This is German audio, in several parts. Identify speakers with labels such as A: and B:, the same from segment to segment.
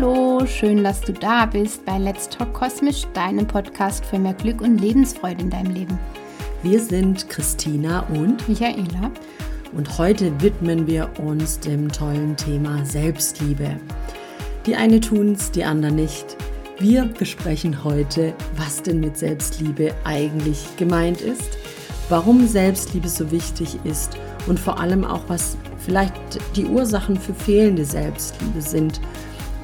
A: Hallo, schön, dass du da bist bei Let's Talk Kosmisch, deinem Podcast für mehr Glück und Lebensfreude in deinem Leben.
B: Wir sind Christina und
A: Michaela.
B: Und heute widmen wir uns dem tollen Thema Selbstliebe. Die eine tun's, die andere nicht. Wir besprechen heute, was denn mit Selbstliebe eigentlich gemeint ist, warum Selbstliebe so wichtig ist und vor allem auch, was vielleicht die Ursachen für fehlende Selbstliebe sind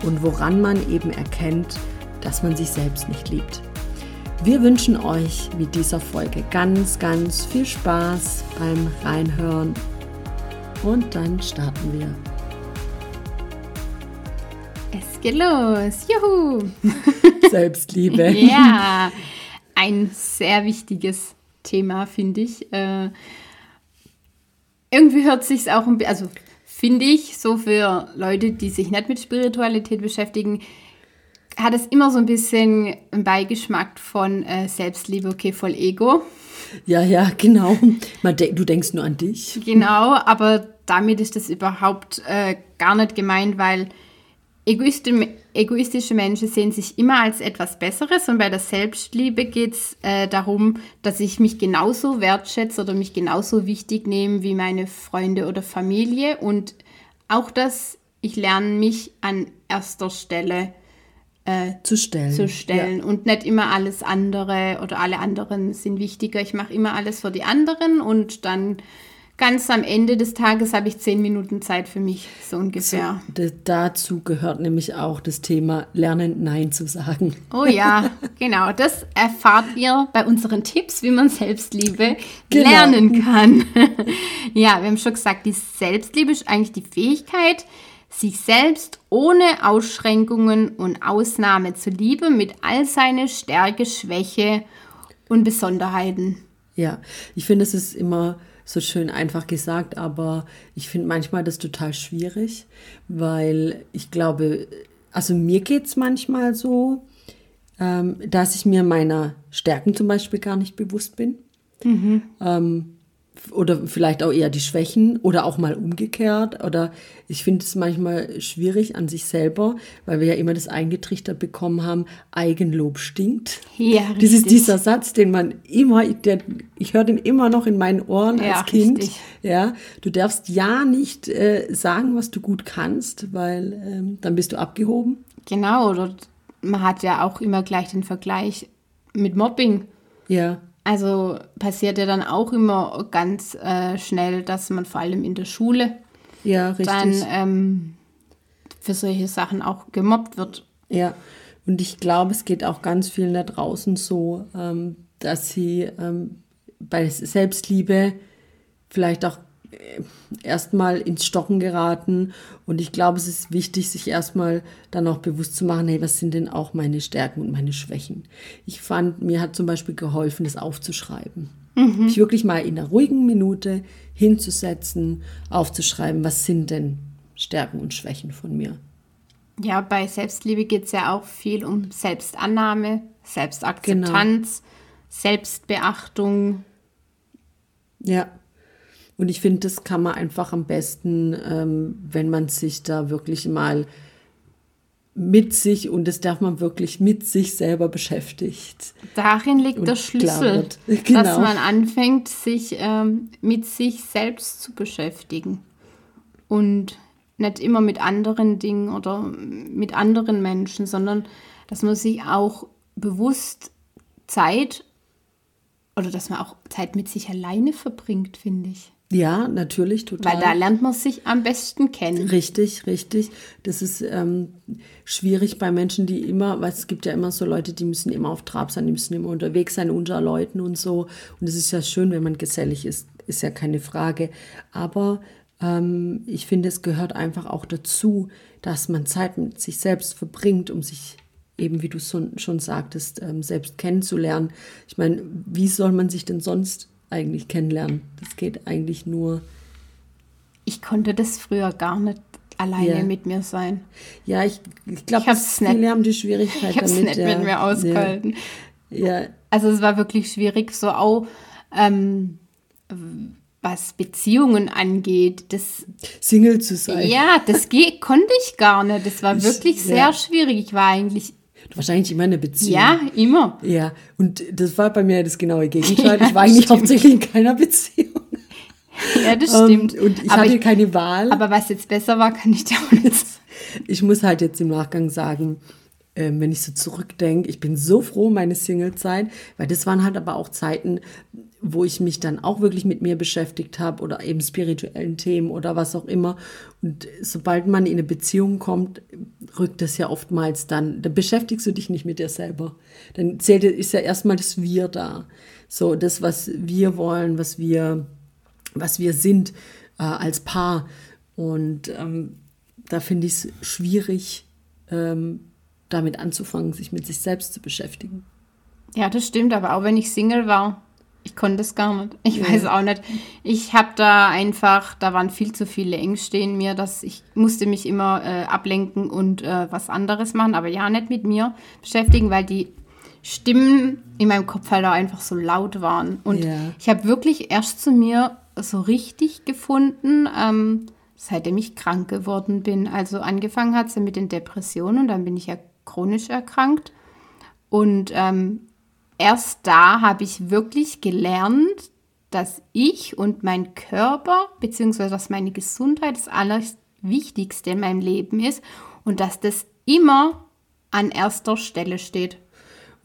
B: und woran man eben erkennt, dass man sich selbst nicht liebt. Wir wünschen euch mit dieser Folge ganz, ganz viel Spaß beim Reinhören und dann starten wir.
A: Es geht los. Juhu!
B: Selbstliebe.
A: ja, ein sehr wichtiges Thema, finde ich. Äh, irgendwie hört sich auch ein bisschen, also finde ich, so für Leute, die sich nicht mit Spiritualität beschäftigen, hat es immer so ein bisschen einen Beigeschmack von äh, Selbstliebe, okay, voll Ego.
B: Ja, ja, genau. Du denkst nur an dich.
A: Genau, aber damit ist das überhaupt äh, gar nicht gemeint, weil egoistische Menschen sehen sich immer als etwas Besseres und bei der Selbstliebe geht es äh, darum, dass ich mich genauso wertschätze oder mich genauso wichtig nehme wie meine Freunde oder Familie und auch, dass ich lerne, mich an erster Stelle
B: äh, zu stellen,
A: zu stellen ja. und nicht immer alles andere oder alle anderen sind wichtiger. Ich mache immer alles für die anderen und dann ganz am Ende des Tages habe ich zehn Minuten Zeit für mich, so ungefähr.
B: So, dazu gehört nämlich auch das Thema Lernen, Nein zu sagen.
A: Oh ja, genau. Das erfahrt ihr bei unseren Tipps, wie man Selbstliebe genau. lernen kann. ja, wir haben schon gesagt, die Selbstliebe ist eigentlich die Fähigkeit, sich selbst ohne Ausschränkungen und Ausnahme zu lieben, mit all seine Stärke, Schwäche und Besonderheiten.
B: Ja, ich finde, es ist immer so schön einfach gesagt, aber ich finde manchmal das total schwierig, weil ich glaube, also mir geht es manchmal so, ähm, dass ich mir meiner Stärken zum Beispiel gar nicht bewusst bin. Mhm. Ähm, oder vielleicht auch eher die Schwächen oder auch mal umgekehrt. Oder ich finde es manchmal schwierig an sich selber, weil wir ja immer das eingetrichtert bekommen haben, Eigenlob stinkt.
A: Ja,
B: richtig. Das ist dieser Satz, den man immer, der, ich höre den immer noch in meinen Ohren ja, als Kind. Richtig. Ja, du darfst ja nicht äh, sagen, was du gut kannst, weil ähm, dann bist du abgehoben.
A: Genau, oder man hat ja auch immer gleich den Vergleich mit Mobbing.
B: Ja.
A: Also passiert ja dann auch immer ganz äh, schnell, dass man vor allem in der Schule
B: ja,
A: dann ähm, für solche Sachen auch gemobbt wird.
B: Ja, und ich glaube, es geht auch ganz vielen da draußen so, ähm, dass sie ähm, bei Selbstliebe vielleicht auch erstmal ins Stocken geraten. Und ich glaube, es ist wichtig, sich erstmal dann auch bewusst zu machen, hey, was sind denn auch meine Stärken und meine Schwächen? Ich fand, mir hat zum Beispiel geholfen, das aufzuschreiben. Mhm. Mich wirklich mal in einer ruhigen Minute hinzusetzen, aufzuschreiben, was sind denn Stärken und Schwächen von mir.
A: Ja, bei Selbstliebe geht es ja auch viel um Selbstannahme, Selbstakzeptanz, genau. Selbstbeachtung.
B: Ja. Und ich finde, das kann man einfach am besten, ähm, wenn man sich da wirklich mal mit sich und das darf man wirklich mit sich selber beschäftigt.
A: Darin liegt der Schlüssel, genau. dass man anfängt, sich ähm, mit sich selbst zu beschäftigen und nicht immer mit anderen Dingen oder mit anderen Menschen, sondern dass man sich auch bewusst Zeit oder dass man auch Zeit mit sich alleine verbringt, finde ich.
B: Ja, natürlich, total.
A: Weil da lernt man sich am besten kennen.
B: Richtig, richtig. Das ist ähm, schwierig bei Menschen, die immer, weil es gibt ja immer so Leute, die müssen immer auf Trab sein, die müssen immer unterwegs sein unter Leuten und so. Und es ist ja schön, wenn man gesellig ist, ist ja keine Frage. Aber ähm, ich finde, es gehört einfach auch dazu, dass man Zeit mit sich selbst verbringt, um sich eben, wie du schon sagtest, ähm, selbst kennenzulernen. Ich meine, wie soll man sich denn sonst eigentlich kennenlernen. Das geht eigentlich nur.
A: Ich konnte das früher gar nicht alleine ja. mit mir sein.
B: Ja, ich, ich glaube, viele nicht, haben die Schwierigkeit
A: ich damit. Ich nicht ja. mit mir ausgehalten. Ja. ja. Also es war wirklich schwierig, so auch, ähm, was Beziehungen angeht, das
B: Single zu sein.
A: Ja, das konnte ich gar nicht. Das war wirklich sehr ja. schwierig. Ich war eigentlich
B: Wahrscheinlich immer eine Beziehung.
A: Ja, immer.
B: Ja, und das war bei mir das genaue Gegenteil. Ja, ich war eigentlich stimmt. hauptsächlich in keiner Beziehung.
A: Ja, das stimmt.
B: Um, ähm, und ich aber hatte ich, keine Wahl.
A: Aber was jetzt besser war, kann ich dir auch nicht sagen.
B: Ich muss halt jetzt im Nachgang sagen, ähm, wenn ich so zurückdenke, ich bin so froh, meine Singlezeit, weil das waren halt aber auch Zeiten, wo ich mich dann auch wirklich mit mir beschäftigt habe oder eben spirituellen Themen oder was auch immer. Und sobald man in eine Beziehung kommt, rückt das ja oftmals dann, dann beschäftigst du dich nicht mit dir selber. Dann zählt, ist ja erstmal das Wir da. So, das, was wir wollen, was wir, was wir sind äh, als Paar. Und ähm, da finde ich es schwierig, ähm, damit anzufangen, sich mit sich selbst zu beschäftigen.
A: Ja, das stimmt, aber auch wenn ich Single war, ich konnte es gar nicht. Ich ja. weiß auch nicht. Ich habe da einfach, da waren viel zu viele Ängste in mir, dass ich musste mich immer äh, ablenken und äh, was anderes machen, aber ja, nicht mit mir beschäftigen, weil die Stimmen in meinem Kopf halt auch einfach so laut waren. Und ja. ich habe wirklich erst zu mir so richtig gefunden, ähm, seitdem ich krank geworden bin. Also angefangen hat es ja mit den Depressionen und dann bin ich ja chronisch erkrankt. Und ähm, erst da habe ich wirklich gelernt, dass ich und mein Körper, beziehungsweise dass meine Gesundheit das Allerwichtigste in meinem Leben ist und dass das immer an erster Stelle steht.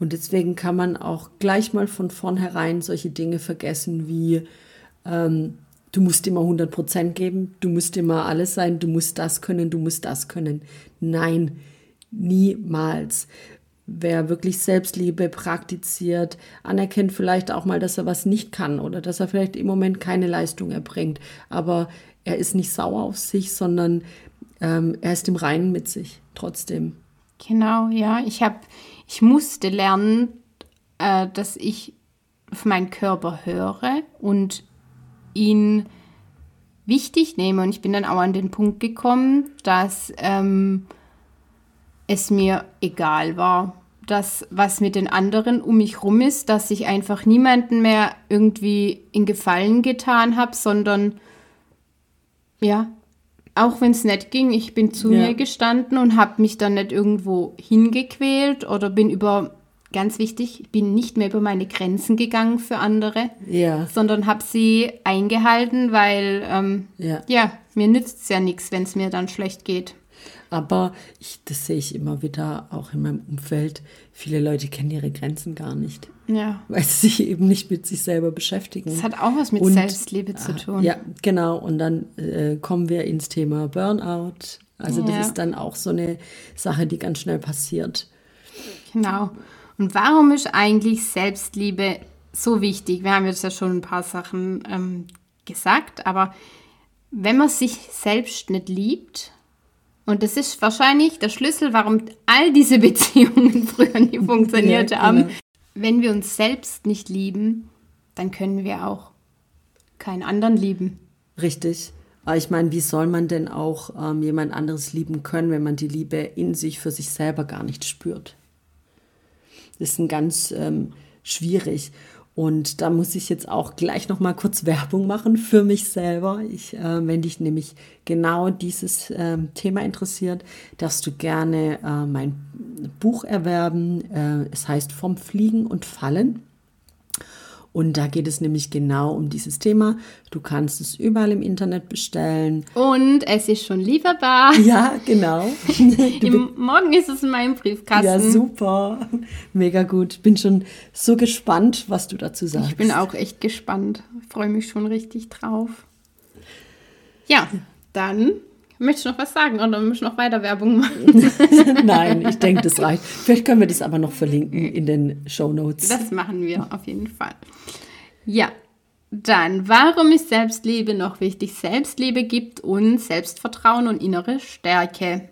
B: Und deswegen kann man auch gleich mal von vornherein solche Dinge vergessen wie, ähm, du musst immer 100 Prozent geben, du musst immer alles sein, du musst das können, du musst das können. Nein, niemals. Wer wirklich Selbstliebe praktiziert, anerkennt vielleicht auch mal, dass er was nicht kann oder dass er vielleicht im Moment keine Leistung erbringt. Aber er ist nicht sauer auf sich, sondern ähm, er ist im Reinen mit sich trotzdem.
A: Genau, ja. Ich habe, ich musste lernen, äh, dass ich auf meinen Körper höre und ihn wichtig nehme. Und ich bin dann auch an den Punkt gekommen, dass ähm, es mir egal war, dass was mit den anderen um mich rum ist, dass ich einfach niemanden mehr irgendwie in Gefallen getan habe, sondern ja, auch wenn es nicht ging, ich bin zu ja. mir gestanden und habe mich dann nicht irgendwo hingequält oder bin über, ganz wichtig, bin nicht mehr über meine Grenzen gegangen für andere, ja. sondern habe sie eingehalten, weil ähm, ja. ja, mir nützt es ja nichts, wenn es mir dann schlecht geht.
B: Aber ich, das sehe ich immer wieder auch in meinem Umfeld. Viele Leute kennen ihre Grenzen gar nicht. Ja. Weil sie sich eben nicht mit sich selber beschäftigen.
A: Das hat auch was mit und, Selbstliebe zu ah, tun.
B: Ja, genau. Und dann äh, kommen wir ins Thema Burnout. Also, das ist dann auch so eine Sache, die ganz schnell passiert.
A: Genau. Und warum ist eigentlich Selbstliebe so wichtig? Wir haben jetzt ja schon ein paar Sachen ähm, gesagt, aber wenn man sich selbst nicht liebt, und das ist wahrscheinlich der Schlüssel, warum all diese Beziehungen früher nie funktioniert ja, haben. Genau. Wenn wir uns selbst nicht lieben, dann können wir auch keinen anderen lieben.
B: Richtig. Aber ich meine, wie soll man denn auch ähm, jemand anderes lieben können, wenn man die Liebe in sich für sich selber gar nicht spürt? Das ist ein ganz ähm, schwierig. Und da muss ich jetzt auch gleich noch mal kurz Werbung machen für mich selber. Ich, äh, wenn dich nämlich genau dieses äh, Thema interessiert, darfst du gerne äh, mein Buch erwerben. Äh, es heißt Vom Fliegen und Fallen. Und da geht es nämlich genau um dieses Thema. Du kannst es überall im Internet bestellen.
A: Und es ist schon lieferbar.
B: Ja, genau.
A: Im, morgen ist es in meinem Briefkasten.
B: Ja, super. Mega gut. Bin schon so gespannt, was du dazu sagst.
A: Ich bin auch echt gespannt. Freue mich schon richtig drauf. Ja, dann Möchtest du noch was sagen oder möchtest du noch weiter Werbung machen?
B: Nein, ich denke, das reicht. Vielleicht können wir das aber noch verlinken in den Show Notes.
A: Das machen wir auf jeden Fall. Ja, dann, warum ist Selbstliebe noch wichtig? Selbstliebe gibt uns Selbstvertrauen und innere Stärke.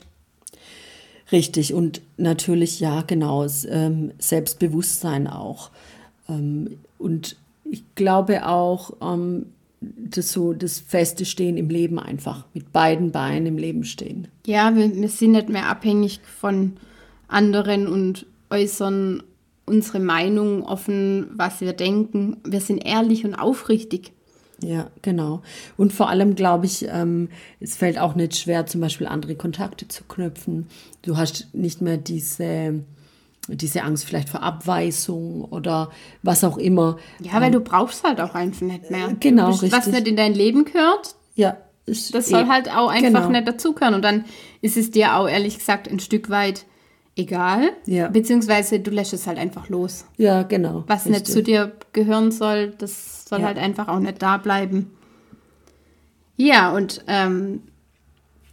B: Richtig, und natürlich, ja, genau, ähm, Selbstbewusstsein auch. Ähm, und ich glaube auch, ähm, das so das feste Stehen im Leben einfach, mit beiden Beinen im Leben stehen.
A: Ja, wir, wir sind nicht mehr abhängig von anderen und äußern unsere Meinung offen, was wir denken. Wir sind ehrlich und aufrichtig.
B: Ja, genau. Und vor allem glaube ich, ähm, es fällt auch nicht schwer, zum Beispiel andere Kontakte zu knüpfen. Du hast nicht mehr diese, diese Angst vielleicht vor Abweisung oder was auch immer.
A: Ja, weil du brauchst halt auch einfach nicht mehr. Genau, bist, richtig. Was nicht in dein Leben gehört. Ja. Das soll eh, halt auch einfach genau. nicht dazugehören. Und dann ist es dir auch ehrlich gesagt ein Stück weit egal. Ja. Beziehungsweise du lässt es halt einfach los.
B: Ja, genau.
A: Was richtig. nicht zu dir gehören soll, das soll ja. halt einfach auch nicht da bleiben. Ja, und ähm,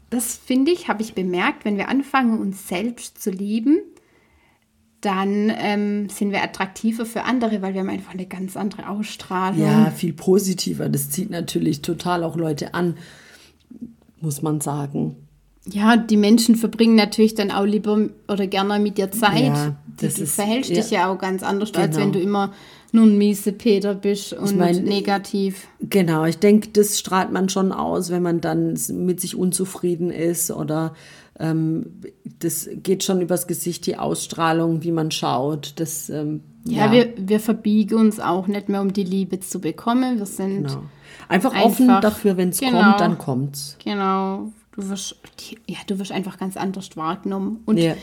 A: das finde ich, habe ich bemerkt, wenn wir anfangen, uns selbst zu lieben, dann ähm, sind wir attraktiver für andere, weil wir haben einfach eine ganz andere Ausstrahlung.
B: Ja, viel positiver. Das zieht natürlich total auch Leute an, muss man sagen.
A: Ja, die Menschen verbringen natürlich dann auch lieber oder gerne mit dir Zeit. Ja, das du ist, verhältst ja, dich ja auch ganz anders, genau. als wenn du immer nur ein miese Peter bist und ich mein, negativ.
B: Genau, ich denke, das strahlt man schon aus, wenn man dann mit sich unzufrieden ist oder ähm, das geht schon übers Gesicht, die Ausstrahlung, wie man schaut. Das, ähm,
A: ja, ja, Wir, wir verbiegen uns auch nicht mehr, um die Liebe zu bekommen. Wir sind
B: genau. einfach, einfach offen dafür, wenn es genau, kommt, dann kommt's.
A: Genau. Du wirst, ja, du wirst einfach ganz anders wahrgenommen. Und ja.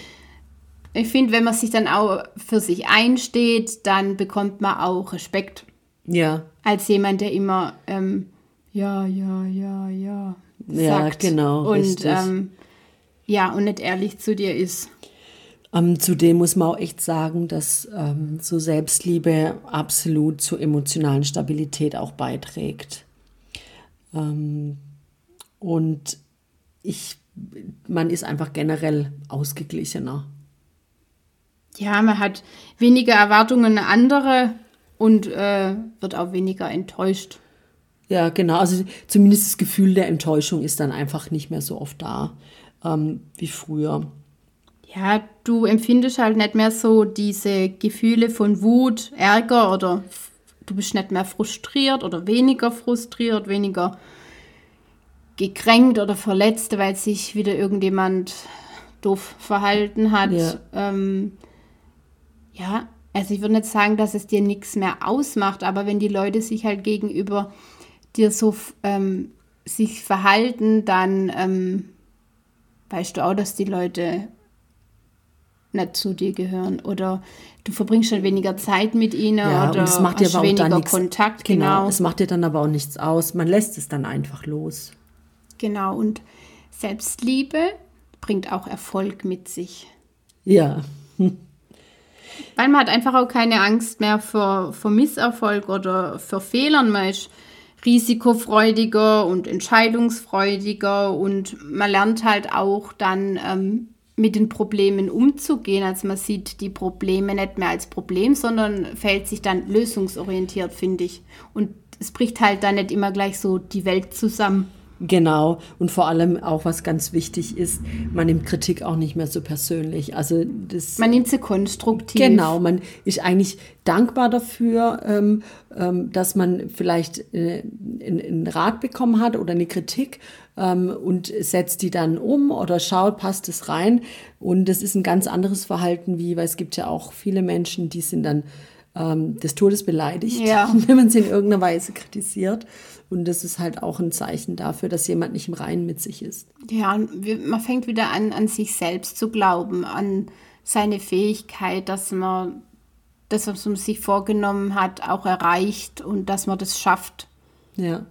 A: ich finde, wenn man sich dann auch für sich einsteht, dann bekommt man auch Respekt. Ja. Als jemand, der immer ähm, ja, ja, ja, ja sagt. Ja, genau. Und ähm, ja, und nicht ehrlich zu dir ist.
B: Ähm, zudem muss man auch echt sagen, dass ähm, so Selbstliebe absolut zur emotionalen Stabilität auch beiträgt. Ähm, und ich, man ist einfach generell ausgeglichener.
A: Ja, man hat weniger Erwartungen an andere und äh, wird auch weniger enttäuscht.
B: Ja, genau. Also zumindest das Gefühl der Enttäuschung ist dann einfach nicht mehr so oft da ähm, wie früher.
A: Ja, du empfindest halt nicht mehr so diese Gefühle von Wut, Ärger oder du bist nicht mehr frustriert oder weniger frustriert, weniger gekränkt oder verletzt, weil sich wieder irgendjemand doof verhalten hat. Ja, ähm, ja also ich würde nicht sagen, dass es dir nichts mehr ausmacht, aber wenn die Leute sich halt gegenüber dir so ähm, sich verhalten, dann ähm, weißt du auch, dass die Leute nicht zu dir gehören oder du verbringst schon weniger Zeit mit ihnen ja, oder
B: es macht dir aber weniger auch nichts, Kontakt. Genau, genau, es macht dir dann aber auch nichts aus. Man lässt es dann einfach los.
A: Genau, und Selbstliebe bringt auch Erfolg mit sich.
B: Ja.
A: Weil man hat einfach auch keine Angst mehr vor, vor Misserfolg oder für Fehlern. Man ist risikofreudiger und entscheidungsfreudiger und man lernt halt auch dann ähm, mit den Problemen umzugehen. Also man sieht die Probleme nicht mehr als Problem, sondern fällt sich dann lösungsorientiert, finde ich. Und es bricht halt dann nicht immer gleich so die Welt zusammen.
B: Genau. Und vor allem auch, was ganz wichtig ist, man nimmt Kritik auch nicht mehr so persönlich. Also das,
A: man nimmt sie konstruktiv.
B: Genau, man ist eigentlich dankbar dafür, ähm, ähm, dass man vielleicht äh, einen Rat bekommen hat oder eine Kritik ähm, und setzt die dann um oder schaut, passt es rein. Und das ist ein ganz anderes Verhalten, wie, weil es gibt ja auch viele Menschen, die sind dann ähm, des Todes beleidigt, ja. wenn man sie in irgendeiner Weise kritisiert. Und das ist halt auch ein Zeichen dafür, dass jemand nicht im Reinen mit sich ist.
A: Ja, man fängt wieder an, an sich selbst zu glauben, an seine Fähigkeit, dass man das, was man sich vorgenommen hat, auch erreicht und dass man das schafft.
B: Ja.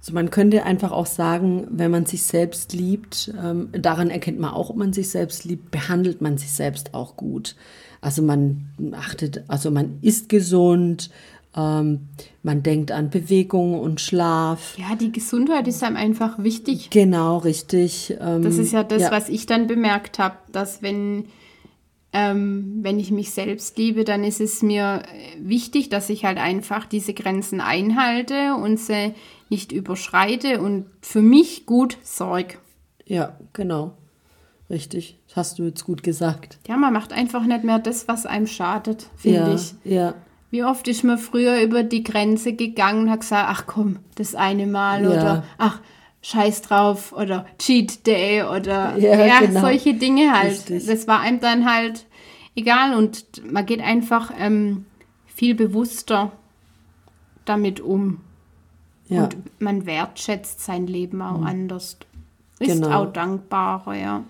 B: Also man könnte einfach auch sagen, wenn man sich selbst liebt, ähm, daran erkennt man auch, ob man sich selbst liebt, behandelt man sich selbst auch gut. Also man achtet, also man isst gesund, ähm, man denkt an Bewegung und Schlaf.
A: Ja, die Gesundheit ist einem einfach wichtig.
B: Genau, richtig.
A: Ähm, das ist ja das, ja. was ich dann bemerkt habe, dass wenn, ähm, wenn ich mich selbst liebe, dann ist es mir wichtig, dass ich halt einfach diese Grenzen einhalte und sie nicht überschreite und für mich gut sorge.
B: Ja, genau. Richtig. Das hast du jetzt gut gesagt.
A: Ja, man macht einfach nicht mehr das, was einem schadet, finde
B: ja,
A: ich.
B: Ja.
A: Wie oft ist man früher über die Grenze gegangen und hat gesagt, ach komm, das eine Mal ja. oder ach, scheiß drauf oder Cheat Day oder ja, ja genau. solche Dinge halt. Richtig. Das war einem dann halt egal und man geht einfach ähm, viel bewusster damit um. Ja. Und man wertschätzt sein Leben auch mhm. anders. Ist genau. auch dankbarer, ja.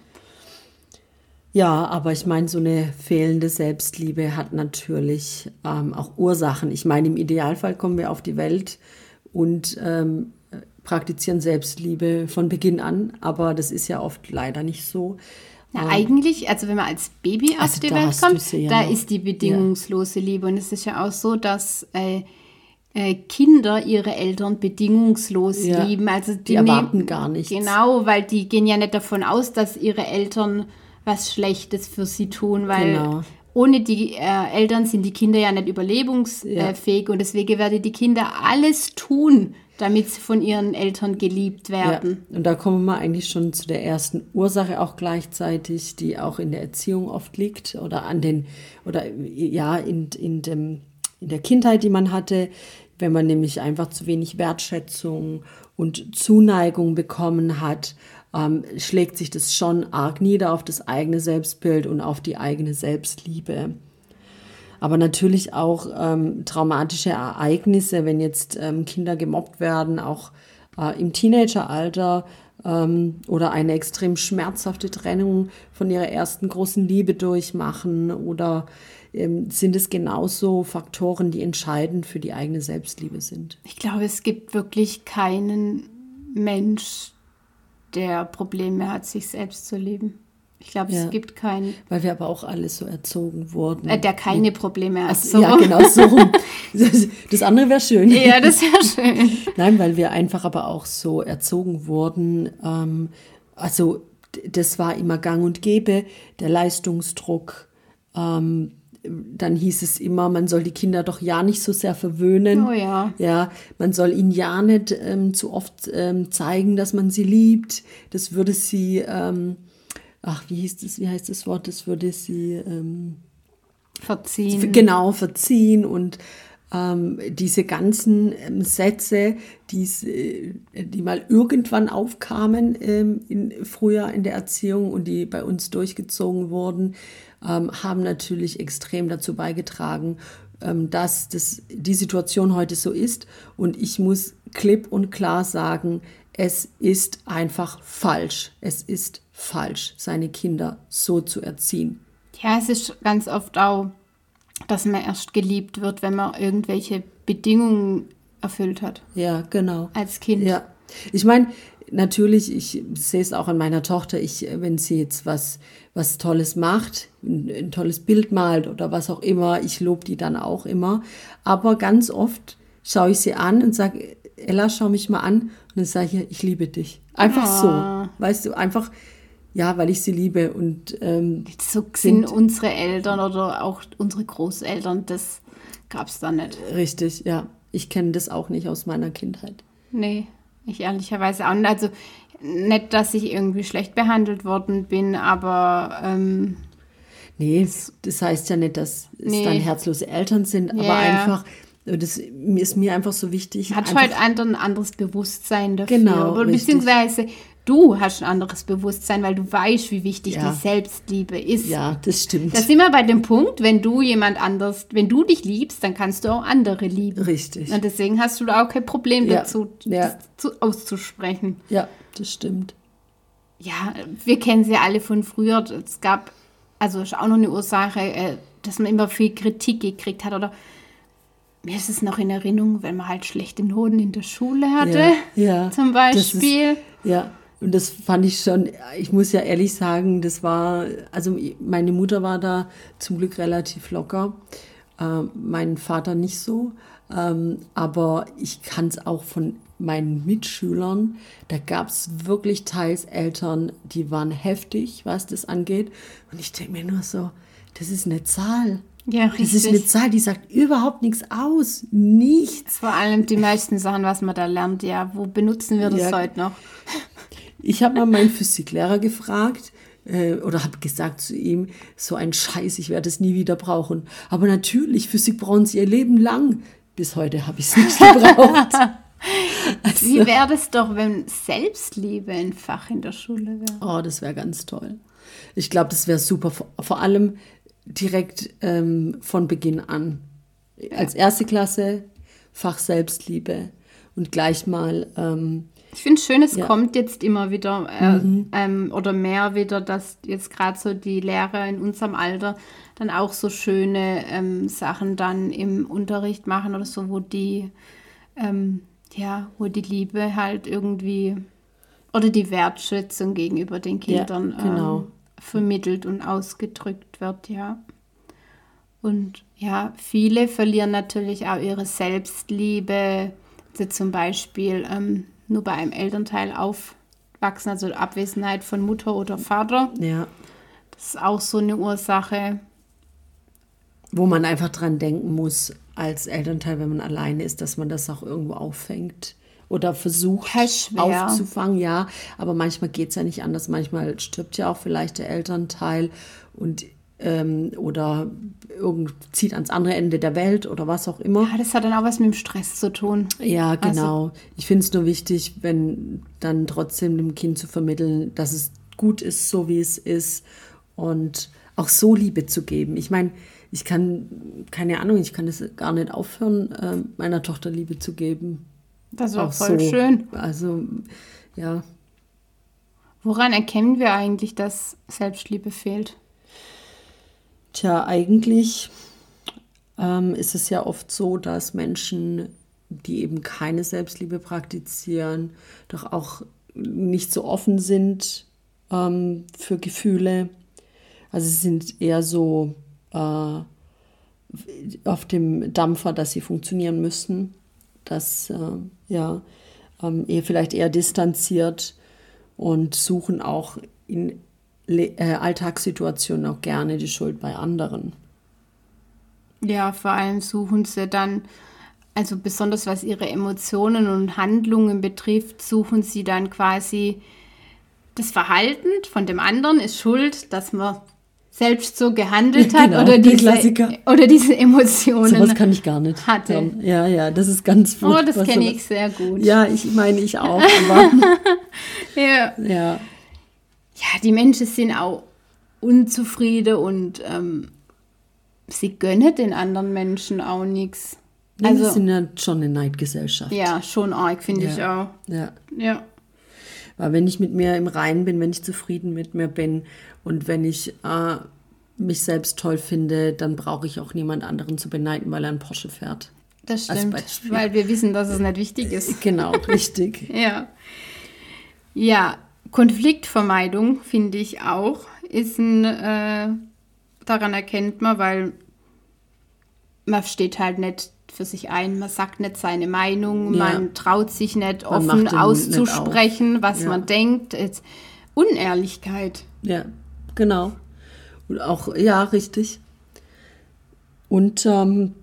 B: Ja, aber ich meine, so eine fehlende Selbstliebe hat natürlich ähm, auch Ursachen. Ich meine, im Idealfall kommen wir auf die Welt und ähm, praktizieren Selbstliebe von Beginn an, aber das ist ja oft leider nicht so.
A: Na, ähm, eigentlich, also wenn man als Baby also auf die Welt kommt, ja da noch. ist die bedingungslose ja. Liebe. Und es ist ja auch so, dass äh, äh, Kinder ihre Eltern bedingungslos ja. lieben. Also
B: die, die erwarten gar nichts.
A: Genau, weil die gehen ja nicht davon aus, dass ihre Eltern was Schlechtes für sie tun, weil genau. ohne die äh, Eltern sind die Kinder ja nicht überlebensfähig ja. und deswegen werden die Kinder alles tun, damit sie von ihren Eltern geliebt werden.
B: Ja. Und da kommen wir eigentlich schon zu der ersten Ursache auch gleichzeitig, die auch in der Erziehung oft liegt oder an den oder ja in, in dem in der Kindheit, die man hatte, wenn man nämlich einfach zu wenig Wertschätzung und Zuneigung bekommen hat ähm, schlägt sich das schon arg nieder auf das eigene Selbstbild und auf die eigene Selbstliebe. Aber natürlich auch ähm, traumatische Ereignisse, wenn jetzt ähm, Kinder gemobbt werden, auch äh, im Teenageralter ähm, oder eine extrem schmerzhafte Trennung von ihrer ersten großen Liebe durchmachen oder ähm, sind es genauso Faktoren, die entscheidend für die eigene Selbstliebe sind?
A: Ich glaube, es gibt wirklich keinen Mensch, der Probleme hat, sich selbst zu lieben. Ich glaube, ja, es gibt keinen.
B: Weil wir aber auch alle so erzogen wurden.
A: Äh, der keine Probleme hat.
B: So. Ja, genau so. Das andere wäre schön.
A: Ja, das wäre schön.
B: Nein, weil wir einfach aber auch so erzogen wurden. Ähm, also, das war immer gang und gäbe, der Leistungsdruck. Ähm, dann hieß es immer, man soll die Kinder doch ja nicht so sehr verwöhnen.
A: Oh ja.
B: Ja, man soll ihnen ja nicht ähm, zu oft ähm, zeigen, dass man sie liebt. Das würde sie, ähm, ach, wie hieß das, wie heißt das Wort? Das würde sie ähm,
A: verziehen.
B: Genau, verziehen und ähm, diese ganzen ähm, Sätze, die, die mal irgendwann aufkamen in, früher in der Erziehung und die bei uns durchgezogen wurden, ähm, haben natürlich extrem dazu beigetragen, ähm, dass das, die Situation heute so ist. Und ich muss klipp und klar sagen, es ist einfach falsch. Es ist falsch, seine Kinder so zu erziehen.
A: Ja, es ist ganz oft auch, dass man erst geliebt wird, wenn man irgendwelche Bedingungen erfüllt hat.
B: Ja, genau.
A: Als Kind.
B: Ja. Ich meine, natürlich, ich sehe es auch an meiner Tochter, ich, wenn sie jetzt was, was Tolles macht, ein, ein tolles Bild malt oder was auch immer, ich lobe die dann auch immer. Aber ganz oft schaue ich sie an und sage, Ella, schau mich mal an. Und dann sage ich, ich liebe dich. Einfach ah. so. Weißt du, einfach, ja, weil ich sie liebe. Und ähm,
A: so sind unsere Eltern oder auch unsere Großeltern, das gab es da nicht.
B: Richtig, ja. Ich kenne das auch nicht aus meiner Kindheit.
A: Nee. Ich ehrlicherweise auch nicht. Also nicht, dass ich irgendwie schlecht behandelt worden bin, aber. Ähm,
B: nee, das heißt ja nicht, dass nee. es dann herzlose Eltern sind, aber yeah. einfach. Das ist mir einfach so wichtig.
A: Hat halt ein anderes Bewusstsein dafür. Genau. Oder beziehungsweise du hast ein anderes Bewusstsein, weil du weißt, wie wichtig ja. die Selbstliebe ist.
B: Ja, das stimmt.
A: Da sind wir bei dem Punkt, wenn du jemand anders, wenn du dich liebst, dann kannst du auch andere lieben.
B: Richtig.
A: Und deswegen hast du da auch kein Problem ja. dazu, ja. Zu, auszusprechen.
B: Ja, das stimmt.
A: Ja, wir kennen sie alle von früher. Es gab, also ist auch noch eine Ursache, äh, dass man immer viel Kritik gekriegt hat oder mir ist es noch in Erinnerung, wenn man halt schlechte Noten in der Schule hatte, ja, ja, zum Beispiel.
B: Ist, ja, und das fand ich schon, ich muss ja ehrlich sagen, das war, also meine Mutter war da zum Glück relativ locker, äh, mein Vater nicht so. Ähm, aber ich kann es auch von meinen Mitschülern, da gab es wirklich teils Eltern, die waren heftig, was das angeht. Und ich denke mir nur so, das ist eine Zahl. Ja, richtig. Das ist eine Zahl, die sagt überhaupt nichts aus. Nichts.
A: Vor allem die meisten Sachen, was man da lernt, ja, wo benutzen wir das ja. heute noch?
B: Ich habe mal meinen Physiklehrer gefragt äh, oder habe gesagt zu ihm, so ein Scheiß, ich werde es nie wieder brauchen. Aber natürlich, Physik brauchen sie ihr Leben lang. Bis heute habe ich es nicht gebraucht.
A: Also, Wie wäre es doch, wenn Selbstliebe ein Fach in der Schule wäre?
B: Oh, das wäre ganz toll. Ich glaube, das wäre super, vor, vor, allem direkt ähm, von Beginn an. Als erste Klasse Fach Selbstliebe und gleich mal. Ähm,
A: ich finde es schön, es ja. kommt jetzt immer wieder äh, mhm. ähm, oder mehr wieder, dass jetzt gerade so die Lehrer in unserem Alter dann auch so schöne ähm, Sachen dann im Unterricht machen oder so, wo die, ähm, ja, wo die Liebe halt irgendwie oder die Wertschätzung gegenüber den Kindern ja, genau. ähm, vermittelt und ausgedrückt wird, ja. Und ja, viele verlieren natürlich auch ihre Selbstliebe, also zum Beispiel ähm, nur bei einem Elternteil aufwachsen, also Abwesenheit von Mutter oder Vater.
B: Ja.
A: Das ist auch so eine Ursache.
B: Wo man einfach dran denken muss, als Elternteil, wenn man alleine ist, dass man das auch irgendwo auffängt oder versucht aufzufangen, ja. Aber manchmal geht es ja nicht anders. Manchmal stirbt ja auch vielleicht der Elternteil und ähm, oder irgend, zieht ans andere Ende der Welt oder was auch immer.
A: Ja, das hat dann auch was mit dem Stress zu tun.
B: Ja, also genau. Also, ich finde es nur wichtig, wenn dann trotzdem dem Kind zu vermitteln, dass es gut ist, so wie es ist und auch so Liebe zu geben. Ich meine, ich kann, keine Ahnung, ich kann das gar nicht aufhören, äh, meiner Tochter Liebe zu geben.
A: Das war voll so. schön.
B: Also, ja.
A: Woran erkennen wir eigentlich, dass Selbstliebe fehlt?
B: Tja, eigentlich ähm, ist es ja oft so, dass Menschen, die eben keine Selbstliebe praktizieren, doch auch nicht so offen sind ähm, für Gefühle. Also sie sind eher so äh, auf dem Dampfer, dass sie funktionieren müssen, dass äh, ja ähm, eher vielleicht eher distanziert und suchen auch in Le äh, Alltagssituationen auch gerne die Schuld bei anderen.
A: Ja, vor allem suchen sie dann, also besonders was ihre Emotionen und Handlungen betrifft, suchen sie dann quasi das Verhalten von dem anderen ist schuld, dass man selbst so gehandelt hat genau, oder, diese, oder diese Emotionen.
B: Sowas kann ich gar nicht.
A: Hatte.
B: Ja, ja, das ist ganz
A: furchtbar. Oh, das kenne ich sehr gut.
B: Ja, ich meine, ich auch.
A: ja. ja. Ja, die Menschen sind auch unzufrieden und ähm, sie gönnen den anderen Menschen auch nichts.
B: Also, wir sind ja schon eine Neidgesellschaft.
A: Ja, schon arg, finde
B: ja.
A: ich auch.
B: Ja.
A: Ja.
B: Weil wenn ich mit mir im Reinen bin, wenn ich zufrieden mit mir bin und wenn ich äh, mich selbst toll finde, dann brauche ich auch niemand anderen zu beneiden, weil er einen Porsche fährt.
A: Das stimmt, weil wir wissen, dass es nicht wichtig ist.
B: Genau, richtig.
A: ja. Ja, Konfliktvermeidung finde ich auch, ist ein, äh, daran erkennt man, weil man steht halt nicht für sich ein, man sagt nicht seine Meinung, ja. man traut sich nicht man offen auszusprechen, nicht was ja. man denkt. Jetzt Unehrlichkeit.
B: Ja, genau. Und auch, ja, richtig. Und ähm,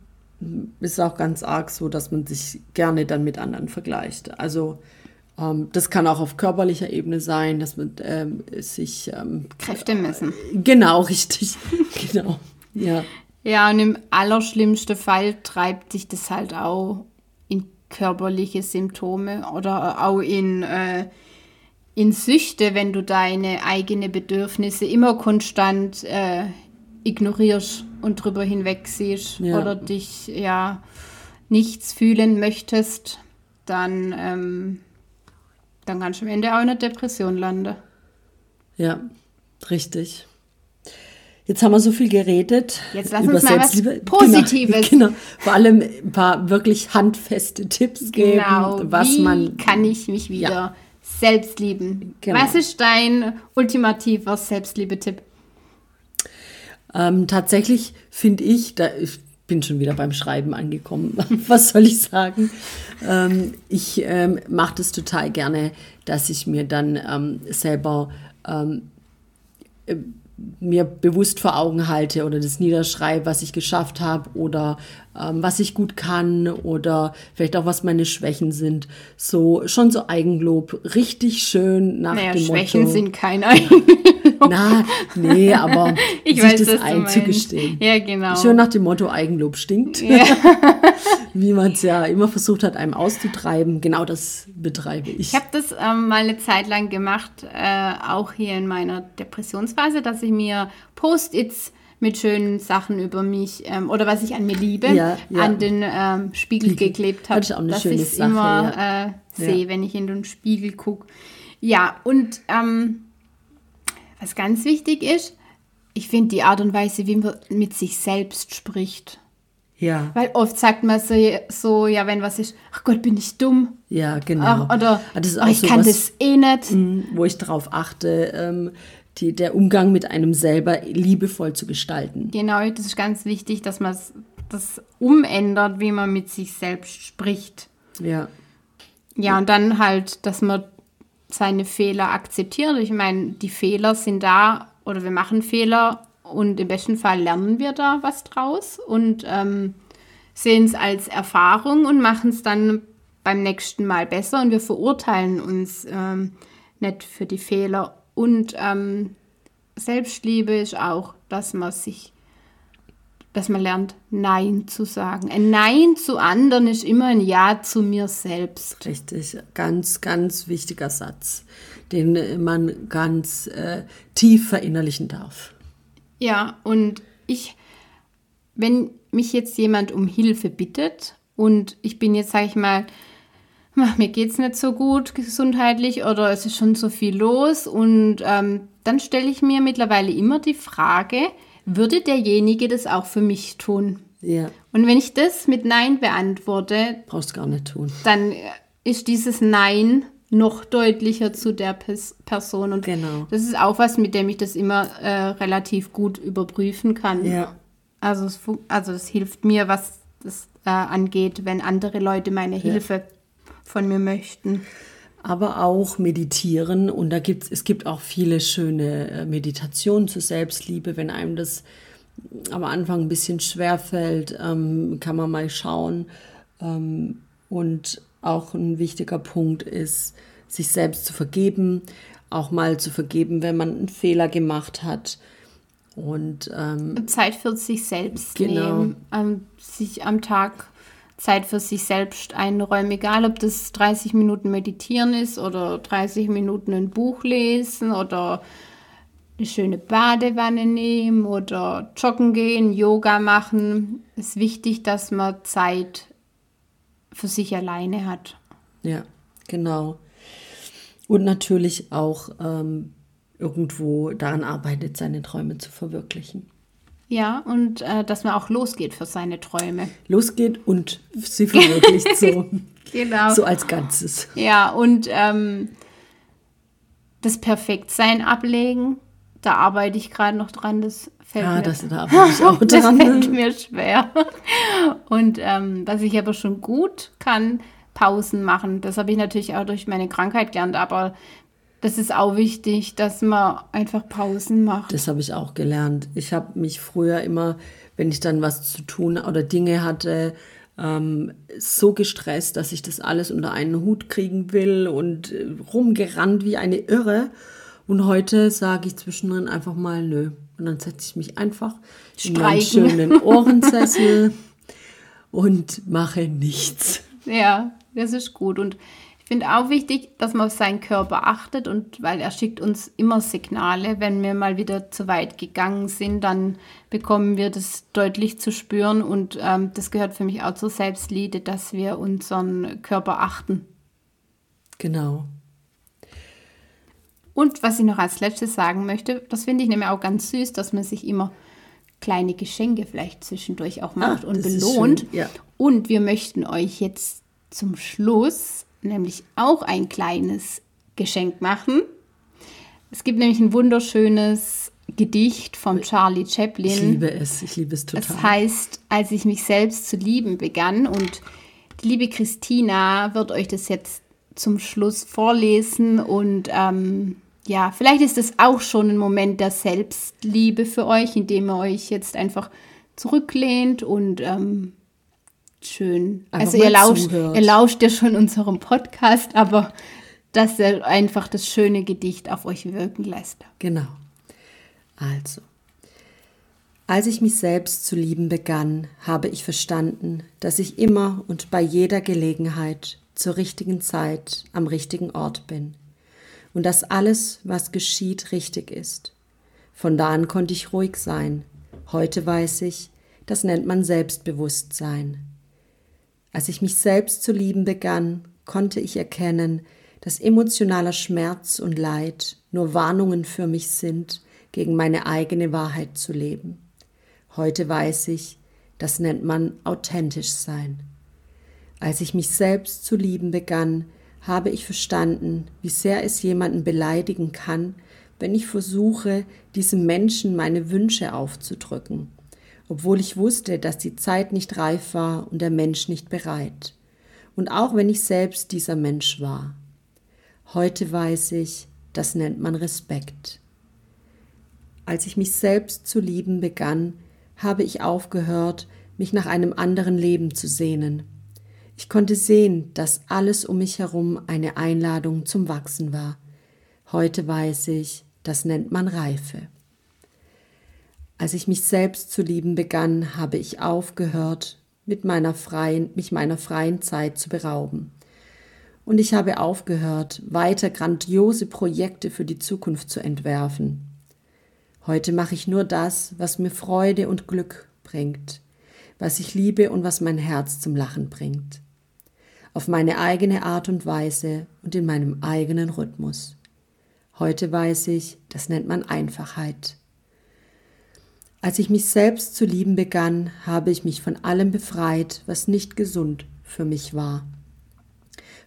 B: ist auch ganz arg so, dass man sich gerne dann mit anderen vergleicht. Also ähm, das kann auch auf körperlicher Ebene sein, dass man ähm, sich ähm,
A: Kräfte messen.
B: Genau, richtig. genau. Ja.
A: Ja, und im allerschlimmsten Fall treibt sich das halt auch in körperliche Symptome oder auch in, äh, in Süchte, wenn du deine eigenen Bedürfnisse immer konstant äh, ignorierst und drüber hinweg siehst ja. oder dich ja nichts fühlen möchtest, dann, ähm, dann kannst du am Ende auch in einer Depression landen.
B: Ja, richtig. Jetzt haben wir so viel geredet.
A: Jetzt lass uns mal was Positives.
B: Genau, genau, Vor allem ein paar wirklich handfeste Tipps geben, genau. was
A: Wie
B: man.
A: kann ich mich wieder ja. selbst lieben? Genau. Was ist dein ultimativer Selbstliebe-Tipp?
B: Ähm, tatsächlich finde ich, da ich bin schon wieder beim Schreiben angekommen. was soll ich sagen? Ähm, ich ähm, mache das total gerne, dass ich mir dann ähm, selber ähm, mir bewusst vor Augen halte oder das niederschreibe, was ich geschafft habe oder ähm, was ich gut kann oder vielleicht auch was meine Schwächen sind. So schon so Eigenlob, richtig schön nach naja, dem
A: Schwächen
B: Motto.
A: sind kein Eigenlob.
B: Na, nee, aber
A: ich
B: sich weiß, das einzugestehen.
A: Ja, genau.
B: Schön nach dem Motto Eigenlob stinkt. Ja. Wie man es ja immer versucht hat, einem auszutreiben. Genau das betreibe ich.
A: Ich habe das ähm, mal eine Zeit lang gemacht, äh, auch hier in meiner Depressionsphase, dass ich mir Post-its mit schönen Sachen über mich ähm, oder was ich an mir liebe, ja, ja. an den ähm, Spiegel geklebt habe. Dass ich es immer ja. äh, sehe, wenn ich in den Spiegel gucke. Ja, und ähm, was ganz wichtig ist, ich finde die Art und Weise, wie man mit sich selbst spricht. Ja. Weil oft sagt man so, so, ja, wenn was ist, ach Gott, bin ich dumm.
B: Ja, genau. Ach,
A: oder ah, ach, ich so kann was, das eh nicht.
B: Mh, wo ich darauf achte, ähm, die, der Umgang mit einem selber liebevoll zu gestalten.
A: Genau, das ist ganz wichtig, dass man das umändert, wie man mit sich selbst spricht.
B: Ja.
A: Ja, und dann halt, dass man seine Fehler akzeptiert. Ich meine, die Fehler sind da oder wir machen Fehler und im besten Fall lernen wir da was draus und ähm, sehen es als Erfahrung und machen es dann beim nächsten Mal besser und wir verurteilen uns ähm, nicht für die Fehler. Und ähm, Selbstliebe ist auch, dass man sich, dass man lernt, Nein zu sagen. Ein Nein zu anderen ist immer ein Ja zu mir selbst.
B: Richtig, ganz, ganz wichtiger Satz, den man ganz äh, tief verinnerlichen darf.
A: Ja, und ich, wenn mich jetzt jemand um Hilfe bittet und ich bin jetzt, sage ich mal, mir geht es nicht so gut gesundheitlich oder es ist schon so viel los und ähm, dann stelle ich mir mittlerweile immer die Frage, würde derjenige das auch für mich tun?
B: Ja.
A: Und wenn ich das mit Nein beantworte,
B: brauchst du gar nicht tun.
A: Dann ist dieses Nein noch deutlicher zu der Pers Person. Und
B: genau.
A: das ist auch was, mit dem ich das immer äh, relativ gut überprüfen kann.
B: Ja.
A: Also es, also es hilft mir, was das äh, angeht, wenn andere Leute meine ja. Hilfe von mir möchten.
B: Aber auch meditieren und da gibt's, es gibt auch viele schöne äh, Meditationen zur Selbstliebe. Wenn einem das am Anfang ein bisschen schwer fällt, ähm, kann man mal schauen. Ähm, und auch ein wichtiger Punkt ist, sich selbst zu vergeben, auch mal zu vergeben, wenn man einen Fehler gemacht hat. Und ähm,
A: Zeit für sich selbst genau. nehmen, ähm, sich am Tag Zeit für sich selbst einräumen, egal ob das 30 Minuten meditieren ist oder 30 Minuten ein Buch lesen oder eine schöne Badewanne nehmen oder joggen gehen, Yoga machen. Es ist wichtig, dass man Zeit für sich alleine hat.
B: Ja, genau. Und natürlich auch ähm, irgendwo daran arbeitet, seine Träume zu verwirklichen.
A: Ja, und äh, dass man auch losgeht für seine Träume.
B: Losgeht und sie verwirklicht so. genau. So als Ganzes.
A: Ja, und ähm, das Perfektsein ablegen, da arbeite ich gerade noch dran. Das
B: fällt ja, mir, das, da ich auch dran.
A: das fällt mir schwer. Und ähm, was ich aber schon gut kann, Pausen machen. Das habe ich natürlich auch durch meine Krankheit gelernt, aber das ist auch wichtig, dass man einfach Pausen macht.
B: Das habe ich auch gelernt. Ich habe mich früher immer, wenn ich dann was zu tun oder Dinge hatte, ähm, so gestresst, dass ich das alles unter einen Hut kriegen will und äh, rumgerannt wie eine Irre. Und heute sage ich zwischendrin einfach mal nö. Und dann setze ich mich einfach Streichen. in meinen schönen Ohrensessel und mache nichts.
A: Ja, das ist gut. Und ich finde auch wichtig, dass man auf seinen Körper achtet und weil er schickt uns immer Signale, wenn wir mal wieder zu weit gegangen sind, dann bekommen wir das deutlich zu spüren und ähm, das gehört für mich auch zur Selbstliebe, dass wir unseren Körper achten.
B: Genau.
A: Und was ich noch als letztes sagen möchte, das finde ich nämlich auch ganz süß, dass man sich immer kleine Geschenke vielleicht zwischendurch auch macht ah, und belohnt.
B: Ja.
A: Und wir möchten euch jetzt zum Schluss nämlich auch ein kleines Geschenk machen. Es gibt nämlich ein wunderschönes Gedicht von Charlie Chaplin.
B: Ich liebe es, ich liebe es total.
A: Es heißt, als ich mich selbst zu lieben begann und die liebe Christina wird euch das jetzt zum Schluss vorlesen und ähm, ja, vielleicht ist es auch schon ein Moment der Selbstliebe für euch, indem ihr euch jetzt einfach zurücklehnt und ähm, schön. Einfach also ihr lauscht, ihr lauscht ja schon unserem Podcast, aber dass er einfach das schöne Gedicht auf euch wirken lässt.
B: Genau. Also, als ich mich selbst zu lieben begann, habe ich verstanden, dass ich immer und bei jeder Gelegenheit zur richtigen Zeit am richtigen Ort bin und dass alles, was geschieht, richtig ist. Von da an konnte ich ruhig sein, Heute weiß ich, das nennt man Selbstbewusstsein. Als ich mich selbst zu lieben begann, konnte ich erkennen, dass emotionaler Schmerz und Leid nur Warnungen für mich sind, gegen meine eigene Wahrheit zu leben. Heute weiß ich, das nennt man authentisch sein. Als ich mich selbst zu lieben begann, habe ich verstanden, wie sehr es jemanden beleidigen kann, wenn ich versuche, diesem Menschen meine Wünsche aufzudrücken, obwohl ich wusste, dass die Zeit nicht reif war und der Mensch nicht bereit. Und auch wenn ich selbst dieser Mensch war. Heute weiß ich, das nennt man Respekt. Als ich mich selbst zu lieben begann, habe ich aufgehört, mich nach einem anderen Leben zu sehnen. Ich konnte sehen, dass alles um mich herum eine Einladung zum Wachsen war. Heute weiß ich, das nennt man Reife. Als ich mich selbst zu lieben begann, habe ich aufgehört, mit meiner freien, mich meiner freien Zeit zu berauben. Und ich habe aufgehört, weiter grandiose Projekte für die Zukunft zu entwerfen. Heute mache ich nur das, was mir Freude und Glück bringt, was ich liebe und was mein Herz zum Lachen bringt. Auf meine eigene Art und Weise und in meinem eigenen Rhythmus. Heute weiß ich, das nennt man Einfachheit. Als ich mich selbst zu lieben begann, habe ich mich von allem befreit, was nicht gesund für mich war.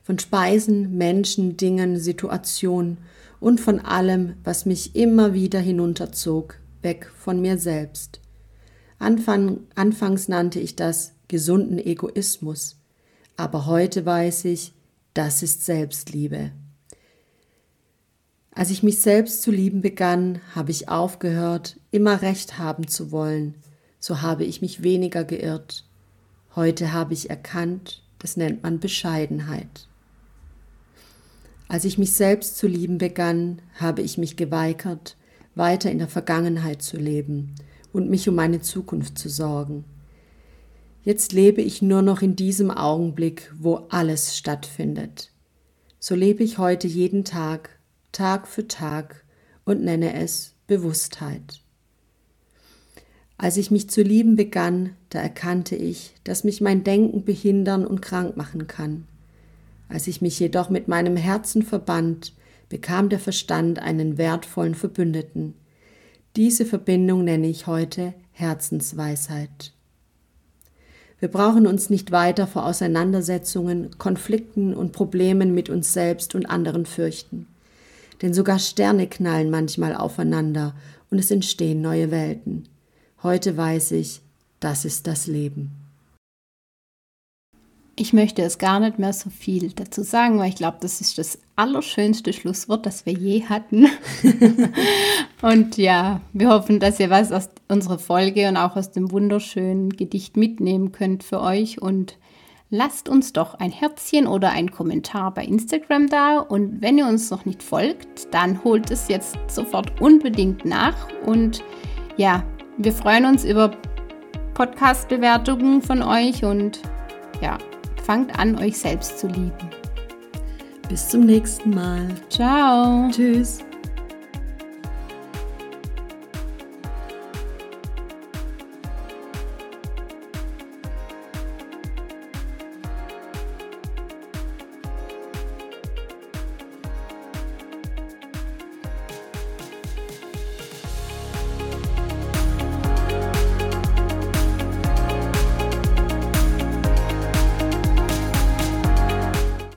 B: Von Speisen, Menschen, Dingen, Situationen und von allem, was mich immer wieder hinunterzog, weg von mir selbst. Anfang, anfangs nannte ich das gesunden Egoismus, aber heute weiß ich, das ist Selbstliebe. Als ich mich selbst zu lieben begann, habe ich aufgehört, immer recht haben zu wollen, so habe ich mich weniger geirrt. Heute habe ich erkannt, das nennt man Bescheidenheit. Als ich mich selbst zu lieben begann, habe ich mich geweigert, weiter in der Vergangenheit zu leben und mich um meine Zukunft zu sorgen. Jetzt lebe ich nur noch in diesem Augenblick, wo alles stattfindet. So lebe ich heute jeden Tag, Tag für Tag und nenne es Bewusstheit. Als ich mich zu lieben begann, da erkannte ich, dass mich mein Denken behindern und krank machen kann. Als ich mich jedoch mit meinem Herzen verband, bekam der Verstand einen wertvollen Verbündeten. Diese Verbindung nenne ich heute Herzensweisheit. Wir brauchen uns nicht weiter vor Auseinandersetzungen, Konflikten und Problemen mit uns selbst und anderen fürchten. Denn sogar Sterne knallen manchmal aufeinander und es entstehen neue Welten. Heute weiß ich, das ist das Leben.
A: Ich möchte es gar nicht mehr so viel dazu sagen, weil ich glaube, das ist das allerschönste Schlusswort, das wir je hatten. und ja, wir hoffen, dass ihr was aus unserer Folge und auch aus dem wunderschönen Gedicht mitnehmen könnt für euch. Und lasst uns doch ein Herzchen oder einen Kommentar bei Instagram da. Und wenn ihr uns noch nicht folgt, dann holt es jetzt sofort unbedingt nach. Und ja, wir freuen uns über Podcast-Bewertungen von euch und ja, Fangt an, euch selbst zu lieben.
B: Bis zum nächsten Mal.
A: Ciao.
B: Tschüss.